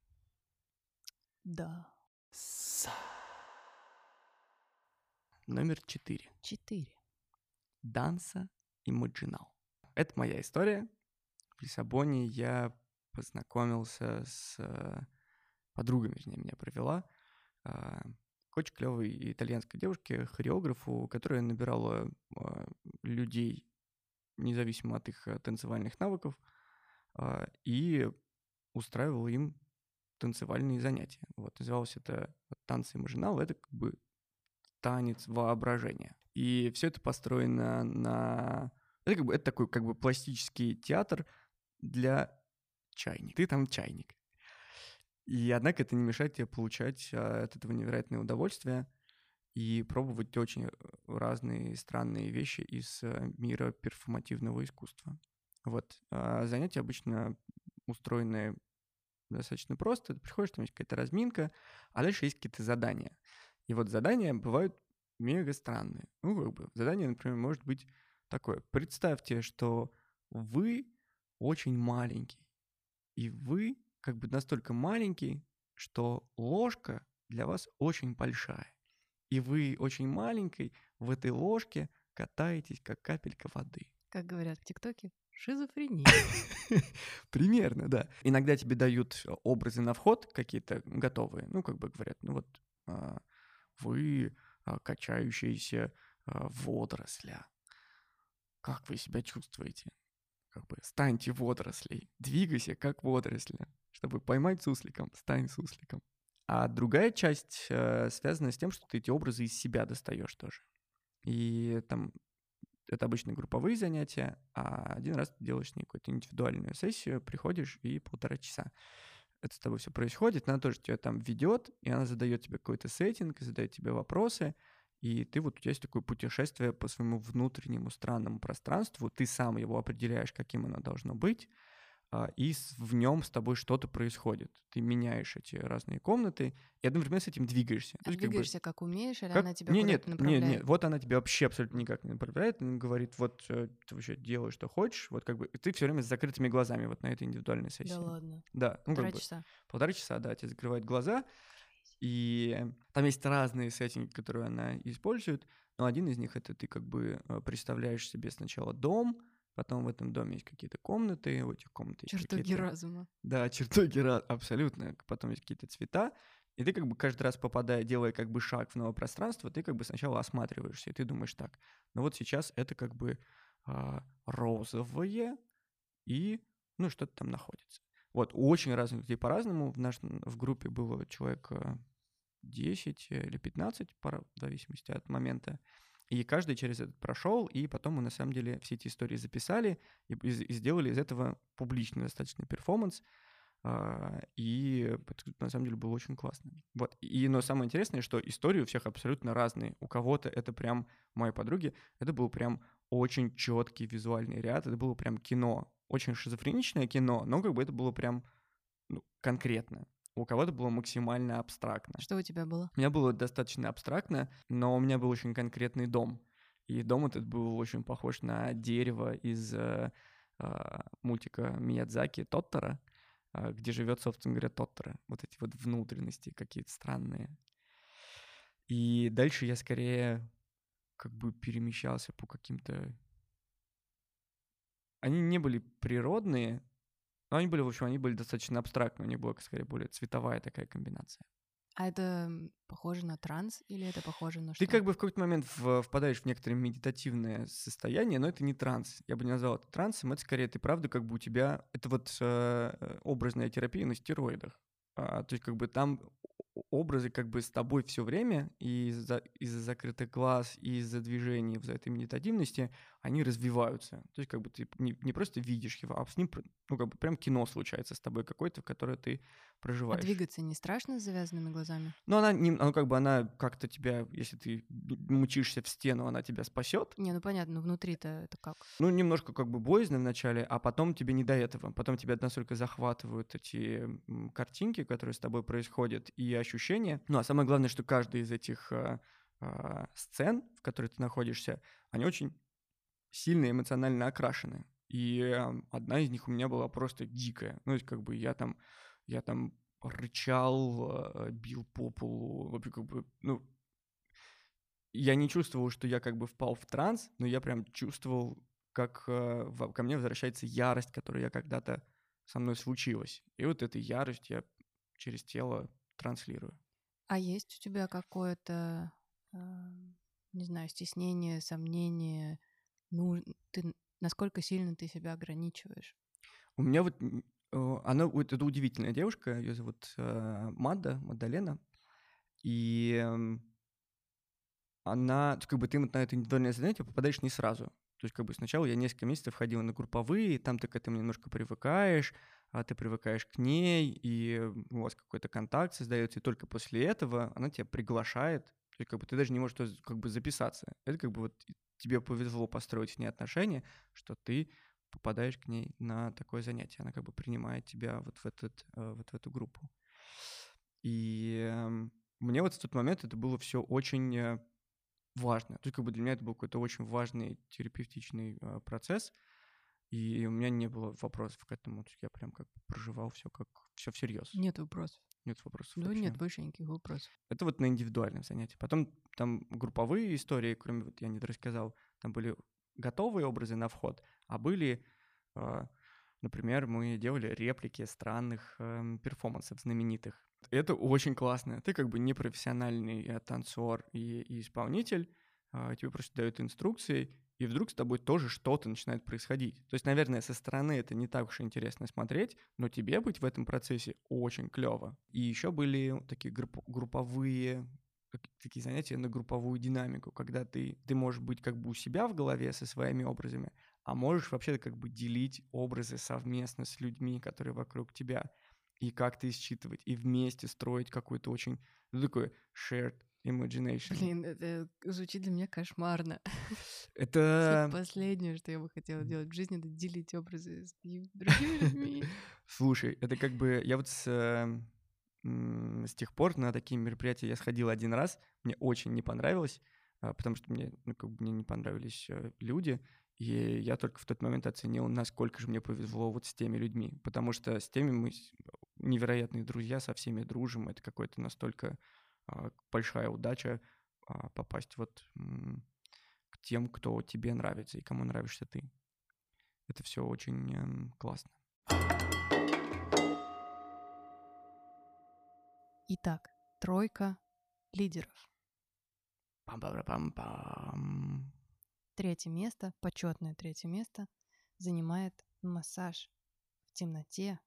Да. Номер четыре. Четыре. Данса Имаджинал. Это моя история. В Лиссабоне я познакомился с э, подругой, вернее, меня провела. а, к очень клевой итальянской девушке, хореографу, которая набирала а, людей, независимо от их э, танцевальных навыков, и устраивала им танцевальные занятия. Вот, называлось это танцы Имаджинал. Это как бы танец воображения. И все это построено на... Это, как бы, это такой как бы пластический театр для чайника. Ты там чайник. И однако это не мешает тебе получать а, от этого невероятное удовольствие и пробовать очень разные странные вещи из э, мира перформативного искусства. Вот. А занятия обычно устроены достаточно просто. Ты приходишь, там есть какая-то разминка, а дальше есть какие-то задания. И вот задания бывают мега странные. Ну, как бы, задание, например, может быть такое. Представьте, что вы очень маленький, и вы как бы настолько маленький, что ложка для вас очень большая. И вы очень маленький в этой ложке катаетесь, как капелька воды. Как говорят в ТикТоке, шизофрения. <laughs> Примерно, да. Иногда тебе дают образы на вход какие-то готовые. Ну, как бы говорят, ну вот а, вы а, качающиеся а, водоросля. Как вы себя чувствуете? Как бы станьте водорослей. Двигайся, как водоросля. Чтобы поймать сусликом, стань сусликом. А другая часть э, связана с тем, что ты эти образы из себя достаешь тоже. И там это обычно групповые занятия, а один раз ты делаешь какую-то индивидуальную сессию, приходишь и полтора часа. Это с тобой все происходит, она тоже тебя там ведет, и она задает тебе какой-то сеттинг, задает тебе вопросы, И ты вот у тебя есть такое путешествие по своему внутреннему странному пространству, ты сам его определяешь, каким оно должно быть, и с- в нем с тобой что-то происходит. Ты меняешь эти разные комнаты и одновременно с этим двигаешься. А есть как бы двигаешься как умеешь, или как- она тебя не, куда-то нет, направляет? Нет, нет, вот она тебя вообще абсолютно никак не направляет. Она говорит, вот э, ты вообще делай, что хочешь. Вот как бы и ты все время с закрытыми глазами вот на этой индивидуальной сессии. Да ладно. Да, ну Полтора как бы часа. полтора часа, да, тебе закрывают глаза. И там есть разные сеттинги, которые она использует. Но один из них это ты как бы э, представляешь себе сначала дом, потом в этом доме есть какие-то комнаты, в этих комнатах есть Чертоги разума. да, чертоги ра- абсолютно. Потом есть какие-то цвета. И ты как бы каждый раз попадая, делая как бы шаг в новое пространство, ты как бы сначала осматриваешься, и ты думаешь так, ну вот сейчас это как бы а, розовое, и ну что-то там находится. Вот, у очень разных людей по-разному. В, наш, в группе было человек а, 10 или 15, пора- в зависимости от момента. И каждый через это прошел, и потом мы на самом деле все эти истории записали и, и- сделали из этого публичный достаточно перформанс. А, И на самом деле было очень классно. Вот. И, но самое интересное, что истории у всех абсолютно разные. У кого-то это прям, моей подруги, это был прям очень четкий визуальный ряд, это было прям кино. Очень шизофреничное кино, но как бы это было прям ну, конкретно. У кого-то было максимально абстрактно. Что у тебя было? У меня было достаточно абстрактно, но у меня был очень конкретный дом. И дом этот был очень похож на дерево из э, а, мультика Миядзаки Тоттера, а, где живет, собственно говоря, Тоттера. Вот эти вот внутренности какие-то странные. И дальше я скорее как бы перемещался по каким-то... Они не были природные, но они были, в общем, они были достаточно абстрактные. У них была скорее более цветовая такая комбинация. А это похоже на транс или это похоже на Ты что? как бы в какой-то момент впадаешь в некоторое медитативное состояние, но это не транс. Я бы не назвал это трансом, это скорее ты правда как бы у тебя... Это вот э, образная терапия на стероидах. А, то есть как бы там образы как бы с тобой все время, и из-за, из-за закрытых глаз, и из-за движений, из-за этой медитативности, они развиваются. То есть как бы ты не, не просто видишь его, а с ним, ну как бы прям кино случается с тобой какое-то, в которое ты А проживаешь. двигаться не страшно с завязанными глазами? Но она, не, ну, как бы она как-то тебя, если ты мучишься в стену, она тебя спасет. Не, ну понятно, но внутри-то это как? Ну, немножко как бы боязно вначале, а потом тебе не до этого. Потом тебя настолько захватывают эти картинки, которые с тобой происходят, и ощущения. Ну, а самое главное, что каждая из этих а, а, сцен, в которых ты находишься, они очень сильно эмоционально окрашены. И одна из них у меня была просто дикая. Ну, то есть как бы я там, я там рычал, а, бил по полу, вообще как бы, ну, я не чувствовал, что я как бы впал в транс, но я прям чувствовал, как э, ко мне возвращается ярость, которая когда-то со мной случилась. И вот эту ярость я через тело транслирую. А есть у тебя какое-то, эм, не знаю, стеснение, сомнение? Ну, ты насколько сильно ты себя ограничиваешь? У меня вот она вот это удивительная девушка, ее зовут э, Мада, Мадалена, и эм, она, как бы ты на это индивидуальное занятие попадаешь не сразу. То есть как бы сначала я несколько месяцев ходила на групповые, там ты к этому немножко привыкаешь, а ты привыкаешь к ней, и у вас какой-то контакт создается, и только после этого она тебя приглашает, есть как бы ты даже не можешь как бы записаться. Это как бы вот тебе повезло построить с ней отношения, что ты попадаешь к ней на такое занятие. Она как бы принимает тебя вот в, этот, э, вот в эту группу. И эм, мне вот в тот момент это было все очень э, важно. То есть как бы для меня это был какой-то очень важный терапевтичный э, процесс, и у меня не было вопросов к этому. То есть я прям как проживал все как все всерьез. Нет вопросов. Нет вопросов. Да вообще. нет больше никаких вопросов. Это вот на индивидуальном занятии. Потом там групповые истории, кроме вот я не рассказал, там были готовые образы на вход, а были, э, например, мы делали реплики странных эм, перформансов знаменитых. Это очень классно. Ты как бы непрофессиональный э, танцор и, и исполнитель, а, тебе просто дают инструкции, и вдруг с тобой тоже что-то начинает происходить. То есть, наверное, со стороны это не так уж интересно смотреть, но тебе быть в этом процессе очень клево. И еще были такие групп- групповые такие занятия на групповую динамику, когда ты, ты можешь быть как бы у себя в голове со своими образами, а можешь вообще как бы делить образы совместно с людьми, которые вокруг тебя, и как-то их считывать, и вместе строить какой-то очень, ну, такой shared imagination. Блин, это звучит для меня кошмарно. Это... Последнее, что я бы хотела делать в жизни, это делить образы с другими людьми. <laughs> Слушай, это как бы... Я вот с, э, м, с тех пор на такие мероприятия я сходил один раз. Мне очень не понравилось, а, потому что мне, ну, как бы мне не понравились э, люди. И я только в тот момент оценил, насколько же мне повезло вот с теми людьми. Потому что с теми мы невероятные друзья, со всеми дружим. Это какой-то настолько большая удача а, попасть вот к тем, кто тебе нравится и кому нравишься ты. Это все очень эм, классно. Итак, тройка лидеров. Пам-пам-пам-пам. Третье место, почетное третье место, занимает массаж в темноте,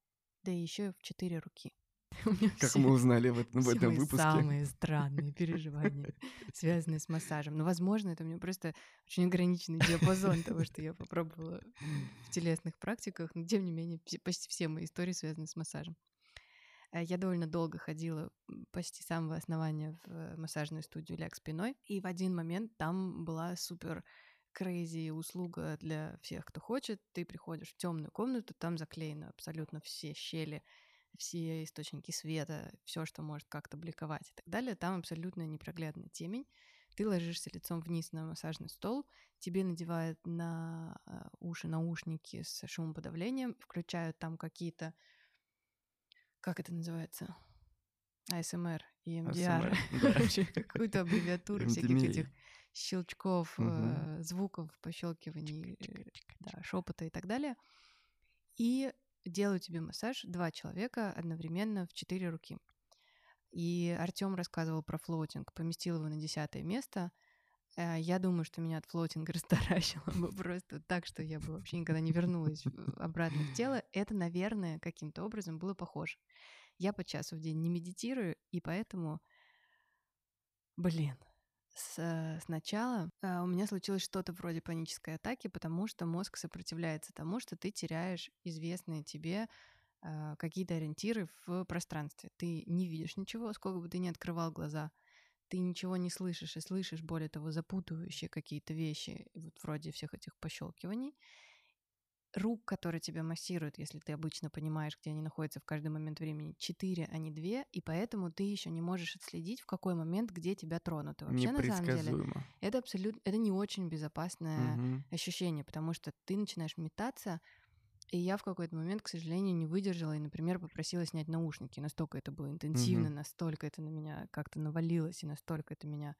да еще и в четыре руки. Как мы узнали в, этом- в этом выпуске. самые странные переживания, связанные с массажем. Но, возможно, это у меня просто очень ограниченный диапазон того, что я попробовала в телесных практиках, но, тем не менее, почти все мои истории связаны с массажем. Э, Я довольно долго ходила почти с самого основания в массажную студию Ляг спиной, и в один момент там была супер крейзи услуга для всех, кто хочет. Ты приходишь в темную комнату, там заклеены абсолютно все щели, все источники света, все, что может как-то бликовать и так далее. Там абсолютно непроглядная темень. Ты ложишься лицом вниз на массажный стол, тебе надевают на э, уши наушники с шумоподавлением, включают там какие-то, как это называется, АСМР. E <laughs> <laughs> короче, какую-то аббревиатуру всяких этих щелчков, э, звуков, пощелкиваний, э, шепота и так далее. И делаю тебе массаж два человека одновременно в четыре руки. И Артем рассказывал про флотинг, поместил его на десятое место. Э, Я думаю, что меня от флотинга <laughs> растаращило бы просто так, что я бы вообще никогда не вернулась в- обратно в тело. Это, наверное, каким-то образом было похоже. Я по часу в день не медитирую, и поэтому, блин, с- э, сначала э, у меня случилось что-то вроде панической атаки, потому что мозг сопротивляется тому, что ты теряешь известные тебе э, какие-то ориентиры в пространстве. Ты не видишь ничего, сколько бы ты ни открывал глаза, ты ничего не слышишь и слышишь, более того, запутывающие какие-то вещи, вот вроде всех этих пощелкиваний. Рук, которые тебя массируют, если ты обычно понимаешь, где они находятся в каждый момент времени, четыре, а не две, и поэтому ты еще не можешь отследить, в какой момент, где тебя тронут. И вообще, на самом деле, это абсолютно, это не очень безопасное Мгм. ощущение, потому что ты начинаешь метаться, и я в какой-то момент, к сожалению, не выдержала и, например, попросила снять наушники. Настолько это было интенсивно, Мгм. настолько это на меня как-то навалилось, и настолько это меня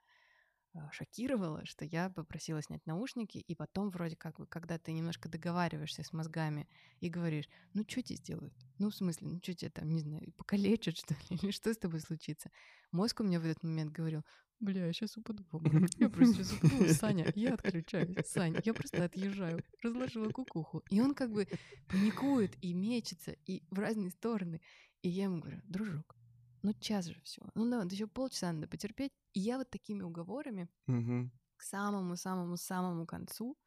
шокировало, что я попросила снять наушники, и потом вроде как бы, когда ты немножко договариваешься с мозгами и говоришь, ну что тебе сделают? Ну в смысле, ну что тебе там, не знаю, покалечат <laughs> что ли? Или что с тобой случится? Мозг у меня в этот момент говорил, бля, я сейчас упаду в обморок. <laughs> Я просто сейчас упаду. Саня, я отключаюсь. Саня, я просто отъезжаю. Разложила кукуху. И он как бы паникует и мечется, и в разные стороны. И я ему говорю, дружок, ну час же всего. Ну да, еще полчаса надо потерпеть. И я вот такими уговорами Мгм. к самому-самому-самому концу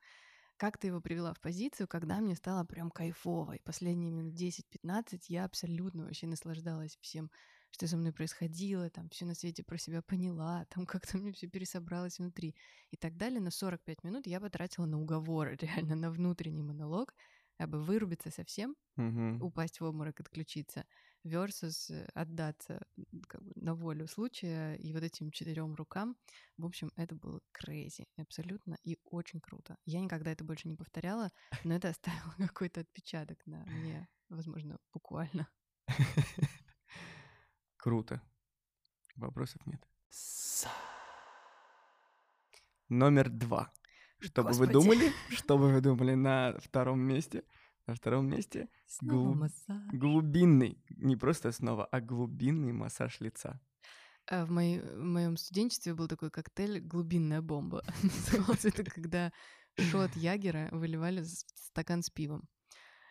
как-то его привела в позицию, когда мне стало прям кайфово. И последние минут 10-15 я абсолютно вообще наслаждалась всем, что со мной происходило, там все на свете про себя поняла, там как-то мне все пересобралось внутри и так далее. Но 45 минут я потратила на уговоры, <laughs> реально на внутренний монолог, бы вырубиться совсем, Мгм. упасть в обморок, отключиться, versus э, отдаться как бы, на волю случая и вот этим четырем рукам. В общем, это было крейзи, абсолютно и очень круто. Я никогда это больше не повторяла, но это оставило <laughs> какой-то отпечаток на мне, возможно, буквально. <laughs> Круто. Вопросов нет. Номер два. Что бы вы думали? Что бы вы думали на втором месте? На втором месте Снова Глуб- массаж. глубинный, не просто снова, а глубинный массаж лица. А В, моей- в моем студенчестве был такой коктейль «Глубинная бомба». <laughs> Назывался это, когда шот Ягера выливали в стакан с пивом.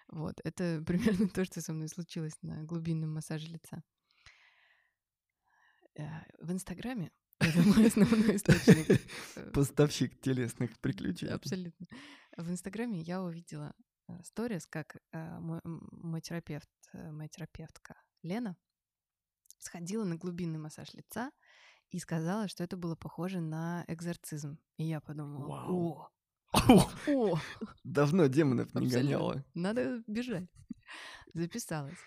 Вот, это <laughs> примерно то, что со мной случилось на глубинном массаже лица. Э, В Инстаграме это мой основной источник. э, Поставщик телесных приключений. Абсолютно. В Инстаграме я увидела э, сторис, как э, мой, терапевт, моя терапевтка Лена сходила на глубинный массаж лица, и сказала, что это было похоже на экзорцизм. И я подумала, Вау. о, о, Давно демонов не гоняла. надо бежать. Записалась.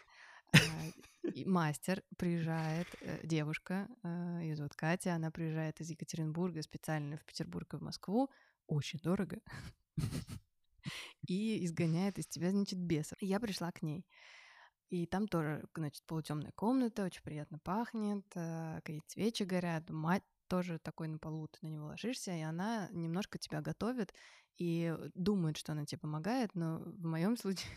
А, Мастер приезжает, э, девушка, э, ее зовут Катя, она приезжает из Екатеринбурга специально в Петербург и в Москву, очень дорого, <laughs> и изгоняет из тебя, значит, бесов. Я пришла к ней. И там тоже, значит, полутемная комната, очень приятно пахнет, э, какие-то свечи горят, мать тоже такой на полу, ты на него ложишься, и она немножко тебя готовит и думает, что она тебе помогает, но в моем случае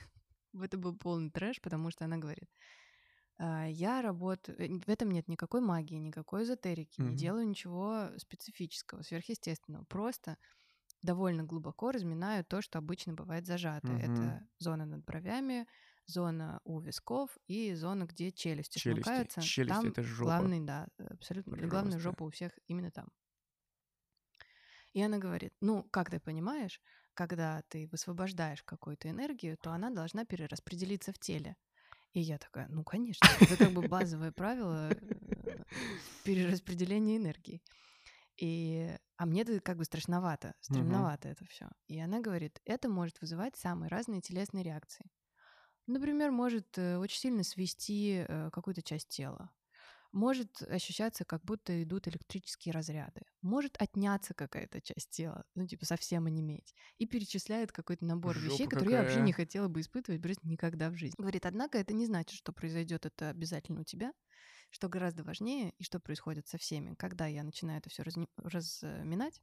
<laughs> это был полный трэш, потому что она говорит, «А, я работаю, э, в этом нет никакой магии, никакой эзотерики, не Мгм. делаю ничего специфического, сверхъестественного, просто довольно глубоко разминаю то, что обычно бывает зажато. Мгм. Это зона над бровями, зона у висков и зона, где челюсти, Челюсти. смыкаются. Челюсти там это жопа. главный, да, абсолютно главная Жёстко. жопа у всех именно там. И она говорит, ну, как ты понимаешь, когда ты высвобождаешь какую-то энергию, то она должна перераспределиться в теле. И я такая, ну, конечно, это как бы базовое правило э, перераспределения энергии. И, а мне это как бы страшновато, стремновато это все. И она говорит, это может вызывать самые разные телесные реакции. Например, может э, очень сильно свести э, какую-то часть тела. Может ощущаться, как будто идут электрические разряды. Может отняться какая-то часть тела, ну, типа совсем онеметь. И перечисляет какой-то набор вещей, Жопа которые я вообще какая. не хотела бы испытывать просто никогда в жизни. Говорит, однако это не значит, что произойдет это обязательно у тебя, что гораздо важнее и что происходит со всеми. Когда я начинаю это все разминать,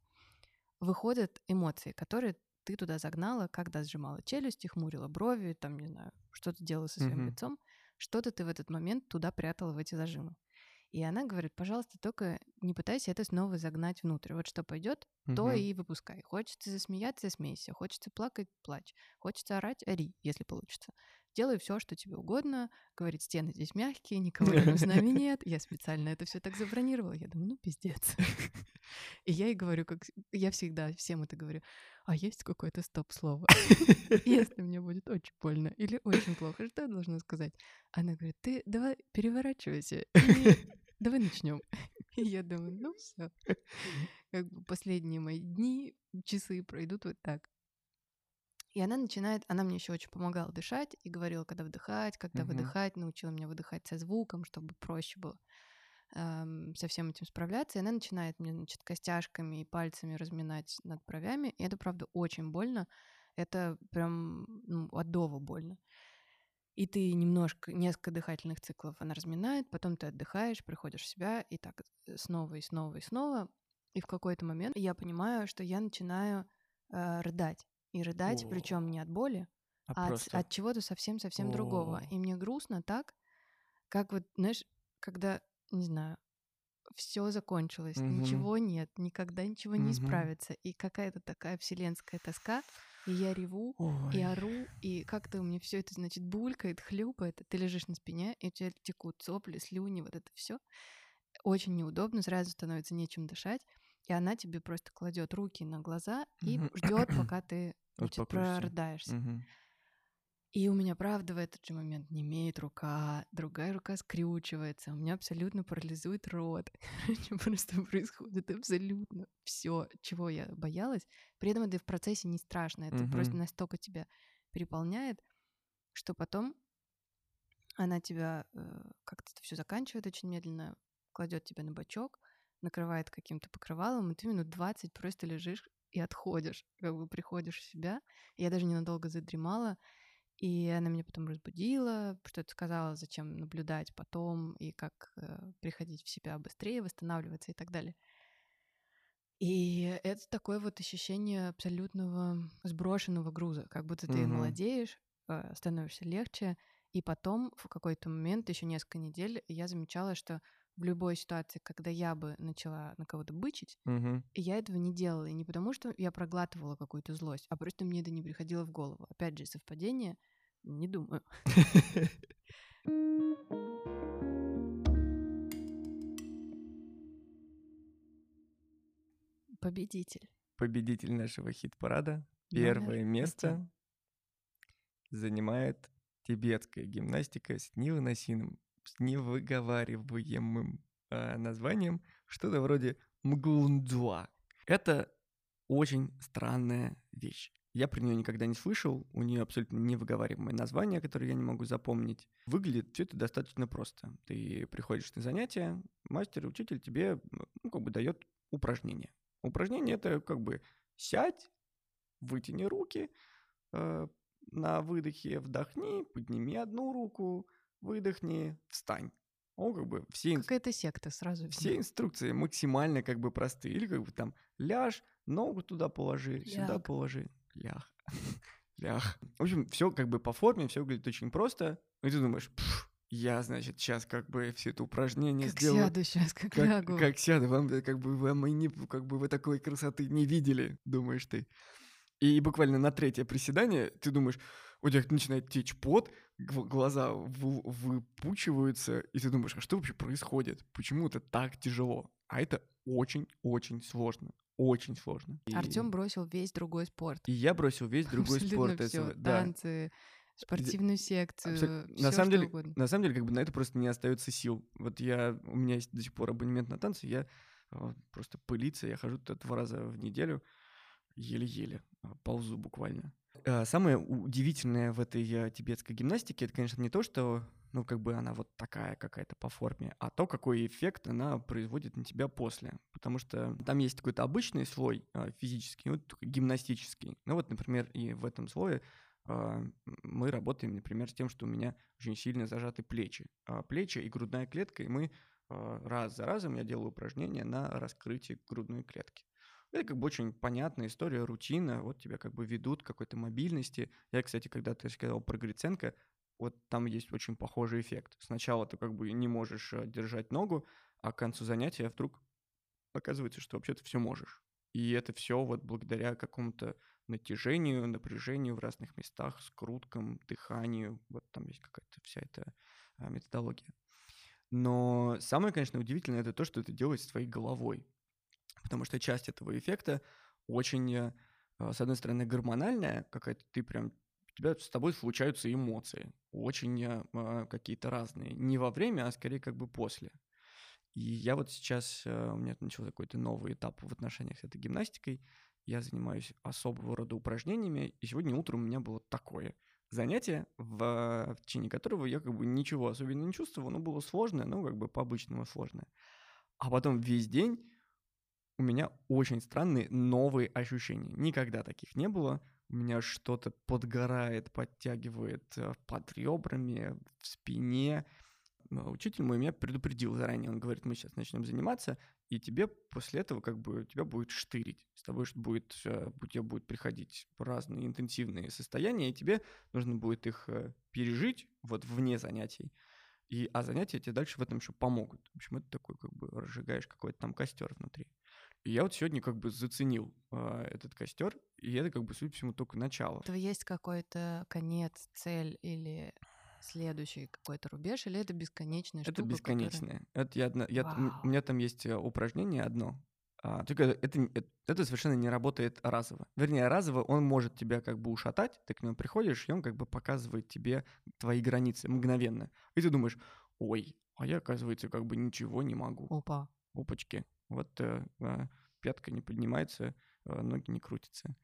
выходят эмоции, которые ты туда загнала, когда сжимала челюсти, хмурила брови, там, не знаю, что-то делала со своим Мгм. лицом, что-то ты в этот момент туда прятала в эти зажимы. И она говорит, пожалуйста, только не пытайся это снова загнать внутрь. Вот что пойдет, то Мгм. и выпускай. Хочется засмеяться, смейся. Хочется плакать, плачь. Хочется орать, ори, если получится. Делай все, что тебе угодно. Говорит, стены здесь мягкие, никого рядом с нами <laughs> нет. Я специально это все так забронировала. Я думаю, ну пиздец. И я ей говорю, как я всегда всем это говорю. А есть какое-то стоп-слово? <laughs> Если мне будет очень больно или очень плохо, что я должна сказать? Она говорит, ты давай переворачивайся и давай начнем. И <laughs> я думаю, ну все. Как бы последние мои дни, часы пройдут вот так. И она начинает, она мне еще очень помогала дышать и говорила, когда вдыхать, когда Мгм. выдыхать, научила меня выдыхать со звуком, чтобы проще было эм, со всем этим справляться. И она начинает мне, значит, костяшками и пальцами разминать над бровями. И это, правда, очень больно. Это прям ну, адово больно. И ты немножко, несколько дыхательных циклов она разминает, потом ты отдыхаешь, приходишь в себя, и так снова и снова и снова. И в какой-то момент я понимаю, что я начинаю э, рыдать. И рыдать, причем не от боли, А а от, просто... от чего-то совсем-совсем другого. И мне грустно так, как вот, знаешь, когда, не знаю, все закончилось, Мгм. ничего нет, никогда ничего не Мгм. исправится. И какая-то такая вселенская тоска, и я реву, Ой. и ору, и как-то у меня все это, значит, булькает, хлюпает. Ты лежишь на спине, и у тебя текут сопли, слюни, вот это все. Очень неудобно, сразу становится нечем дышать. И она тебе просто кладет руки на глаза и ждет, пока <coughs> ты значит, прорыдаешься. Мгм. И у меня, правда, в этот же момент не имеет рука, другая рука скрючивается, у меня абсолютно парализует рот. <laughs> Просто происходит абсолютно все, чего я боялась. При этом это в процессе не страшно, это просто Мгм. настолько тебя переполняет, что потом она тебя э, как-то все заканчивает очень медленно, кладет тебя на бочок, накрывает каким-то покрывалом, и ты минут 20 просто лежишь и отходишь, как бы приходишь в себя. Я даже ненадолго задремала, и она меня потом разбудила, что-то сказала, зачем наблюдать потом, и как э, приходить в себя быстрее, восстанавливаться и так далее. И это такое вот ощущение абсолютного сброшенного груза, как будто ты Мгм. молодеешь, э, становишься легче, и потом в какой-то момент, еще несколько недель, я замечала, что в любой ситуации, когда я бы начала на кого-то бычить, Мгм. я этого не делала. И не потому, что я проглатывала какую-то злость, а просто мне это не приходило в голову. Опять же, совпадение, не думаю. <laughs> Победитель. Победитель нашего хит-парада. Первое место занимает тибетская гимнастика с невыносимым, с невыговариваемым э, названием что-то вроде мглундзуа. Это очень странная вещь. Я про нее никогда не слышал, у нее абсолютно невыговариваемое название, которое я не могу запомнить. Выглядит все это достаточно просто. Ты приходишь на занятия, мастер, учитель тебе ну, как бы дает упражнение. Упражнение это как бы сядь, вытяни руки, э, на выдохе вдохни, подними одну руку, выдохни, встань. Он как бы все, Какая-то секта сразу. все инструкции максимально как бы простые. Или как бы там ляжь, ногу туда положи, сюда Ляг. положи. Лях. <laughs> Лях. В общем, все как бы по форме, все выглядит очень просто. И ты думаешь, «Пф, я, значит, сейчас как бы все это упражнение Как сделаю. сяду сейчас, как, Как, лягу. как сяду, вам э, как бы вам и не, как бы вы такой красоты не видели, думаешь ты. И буквально на третье приседание ты думаешь, у тебя начинает течь пот, глаза вы- выпучиваются, и ты думаешь, а что вообще происходит? Почему это так тяжело? А это очень-очень сложно. Очень сложно. И- Артем бросил весь другой спорт. И я бросил весь другой спорт. всё. этого, да. Танцы, спортивную секцию, Абсолютно. всё, на самом деле, угодно. на самом деле, как бы на это просто не остается сил. Вот я, у меня есть до сих пор абонемент на танцы, я а, просто пылиться, я хожу туда два раза в неделю, еле-еле, а, ползу буквально. А, Самое удивительное в этой а, тибетской гимнастике, это, конечно, не то, что, ну, как бы она вот такая какая-то по форме, а то, какой эффект она производит на тебя после. Потому что там есть какой-то обычный слой а, физический, вот гимнастический. Ну вот, например, и в этом слое а, мы работаем, например, с тем, что у меня очень сильно зажаты плечи. А, Плечи и грудная клетка, и мы раз за разом я делаю упражнения на раскрытие грудной клетки. Это как бы очень понятная история, рутина, вот тебя как бы ведут к какой-то мобильности. Я, кстати, когда ты сказал про Гриценко, вот там есть очень похожий эффект. Сначала ты как бы не можешь э, держать ногу, а к концу занятия вдруг оказывается, что вообще ты все можешь. И это все вот благодаря какому-то натяжению, напряжению в разных местах, скруткам, дыханию. Вот там есть какая-то вся эта а, методология. Но самое, конечно, удивительное это то, что это делает с твоей головой. Потому что часть этого эффекта очень, э, с одной стороны, гормональная, какая-то ты прям у тебя с тобой случаются эмоции, очень э, а, какие-то разные. Не во время, а скорее как бы после. И я вот сейчас, э, у меня начался какой-то новый этап в отношениях с этой гимнастикой. Я занимаюсь особого рода упражнениями, и сегодня утром у меня было такое занятие, в, в течение которого я как бы ничего особенно не чувствовал, но было сложное, ну как бы по-обычному сложное. А потом весь день у меня очень странные новые ощущения. Никогда таких не было. У меня что-то подгорает, подтягивает э, под ребрами, в спине. Учитель мой меня предупредил заранее. Он говорит, мы сейчас начнем заниматься, и тебе после этого как бы тебя будет штырить. С тобой ш- будет, э, у тебя будут приходить разные интенсивные состояния, и тебе нужно будет их э, пережить вот вне занятий. И, а занятия тебе дальше в этом еще помогут. В общем, это такой как бы разжигаешь какой-то там костер внутри. И я вот сегодня как бы заценил а, этот костер, и это как бы, судя по всему, только начало. У этого есть какой-то конец, цель или следующий какой-то рубеж, или это бесконечная Это штука, которая- бесконечное. Это я, одна- я, Вау. у меня там есть э, упражнение одно. а, только это, это, это совершенно не работает разово. Вернее, разово он может тебя как бы ушатать, ты к нему приходишь, и он как бы показывает тебе твои границы мгновенно. И ты думаешь, ой, а я, оказывается, как бы ничего не могу. Опа. опачки, вот э, а, пятка не поднимается, а, ноги не крутятся.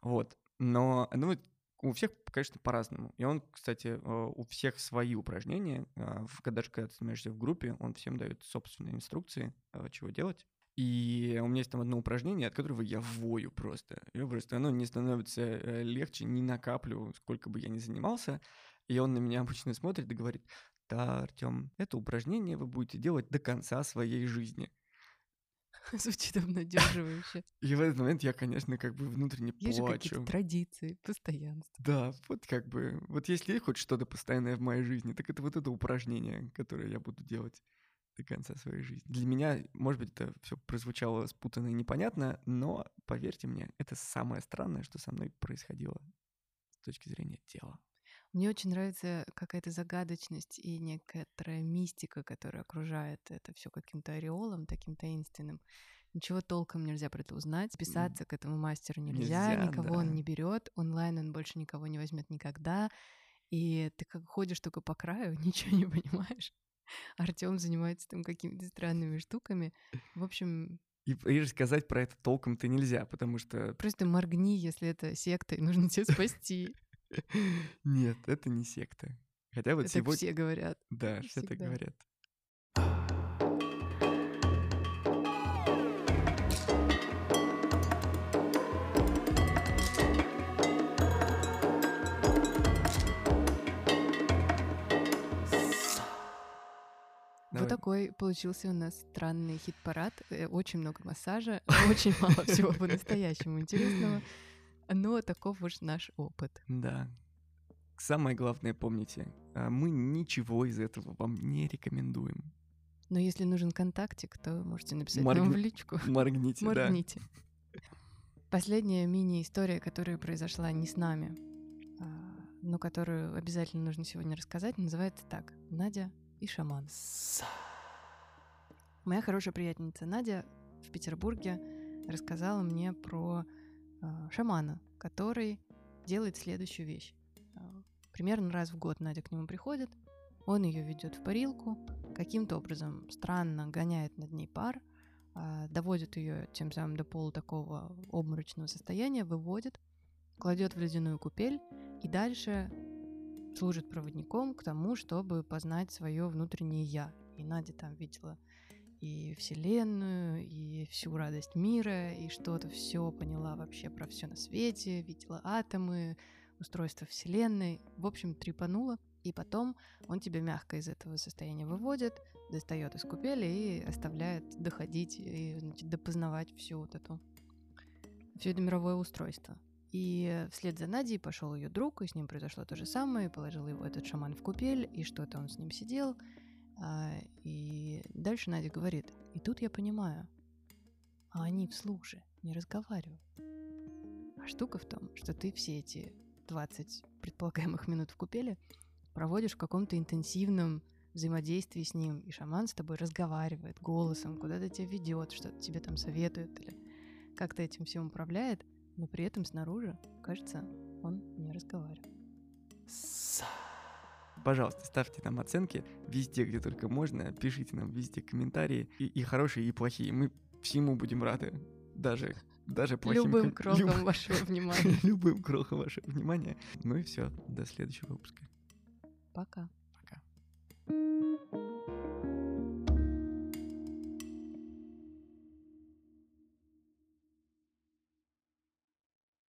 Вот. Но, ну, у всех, конечно, по-разному. И он, кстати, э, у всех свои упражнения. а, даже когда ты занимаешься в группе, он всем дает собственные инструкции, а, чего делать. И у меня есть там одно упражнение, от которого я вою просто. Я просто, оно не становится э, легче ни на каплю, сколько бы я ни занимался. И он на меня <laughs> обычно смотрит и говорит, да, Артем, это упражнение вы будете делать до конца своей жизни. <laughs> Звучит обнадеживающе. И в этот момент я, конечно, как бы внутренне Есть же какие-то плачу. традиции, постоянство. Да, вот как бы, вот если есть хоть что-то постоянное в моей жизни, так это вот это упражнение, которое я буду делать до конца своей жизни. Для меня, может быть, это все прозвучало спутанно и непонятно, но поверьте мне, это самое странное, что со мной происходило с точки зрения тела. Мне очень нравится какая-то загадочность и некоторая мистика, которая окружает это все каким-то ореолом, таким таинственным. Ничего толком нельзя про это узнать. Писаться к этому мастеру нельзя, Нельзя, никого да. он не берет, онлайн он больше никого не возьмет никогда. И ты как ходишь только по краю, <laughs> ничего не понимаешь. Артем занимается там какими-то странными штуками. В общем, И, и рассказать про это толком-то нельзя, потому что... просто моргни, если это секта, и нужно тебя спасти. <laughs> Нет, это не секта. Хотя вот Это сегодня... все говорят. Да, все так всегда. говорят. Вот такой получился у нас странный хит-парад. Э, Очень много массажа, очень мало всего <laughs> по-настоящему интересного. Но таков уж наш опыт. Да. Самое главное, помните, а, мы ничего из этого вам не рекомендуем. Но если нужен контактик, то можете написать Моргни- нам в личку. <laughs> Моргните, да. Моргните. Последняя мини-история, которая произошла не с нами, а, но которую обязательно нужно сегодня рассказать, называется так. Надя и шаман. Моя хорошая приятельница Надя в Петербурге рассказала мне про шамана, который делает следующую вещь. А, Примерно раз в год Надя к нему приходит, он ее ведет в парилку, каким-то образом странно гоняет над ней пар, а, доводит ее тем самым до полу такого обморочного состояния, выводит, кладет в ледяную купель и дальше служит проводником к тому, чтобы познать свое внутреннее я. И Надя там видела и Вселенную, и всю радость мира, и что-то все поняла вообще про все на свете, видела атомы, устройство Вселенной. В общем, трепанула. И потом он тебя мягко из этого состояния выводит, достает из купели и оставляет доходить и значит, допознавать всю вот эту все это мировое устройство. И вслед за Надей пошел ее друг, и с ним произошло то же самое, положил его этот шаман в купель, и что-то он с ним сидел. А, и дальше Надя говорит, и тут я понимаю, а они вслух же не разговаривают. А штука в том, что ты все эти 20 предполагаемых минут в купеле проводишь в каком-то интенсивном взаимодействии с ним, и шаман с тобой разговаривает голосом, куда-то тебя ведет, что-то тебе там советует или как-то этим всем управляет, но при этом снаружи, кажется, он не разговаривает. Пожалуйста, ставьте нам оценки везде, где только можно. Пишите нам везде комментарии. И, и хорошие, и плохие. Мы всему будем рады. Даже, даже плохим. Любым кроком люб- <laughs> вашего <laughs> внимания. Любым крохом вашего внимания. Ну и все. До следующего выпуска. Пока. Пока.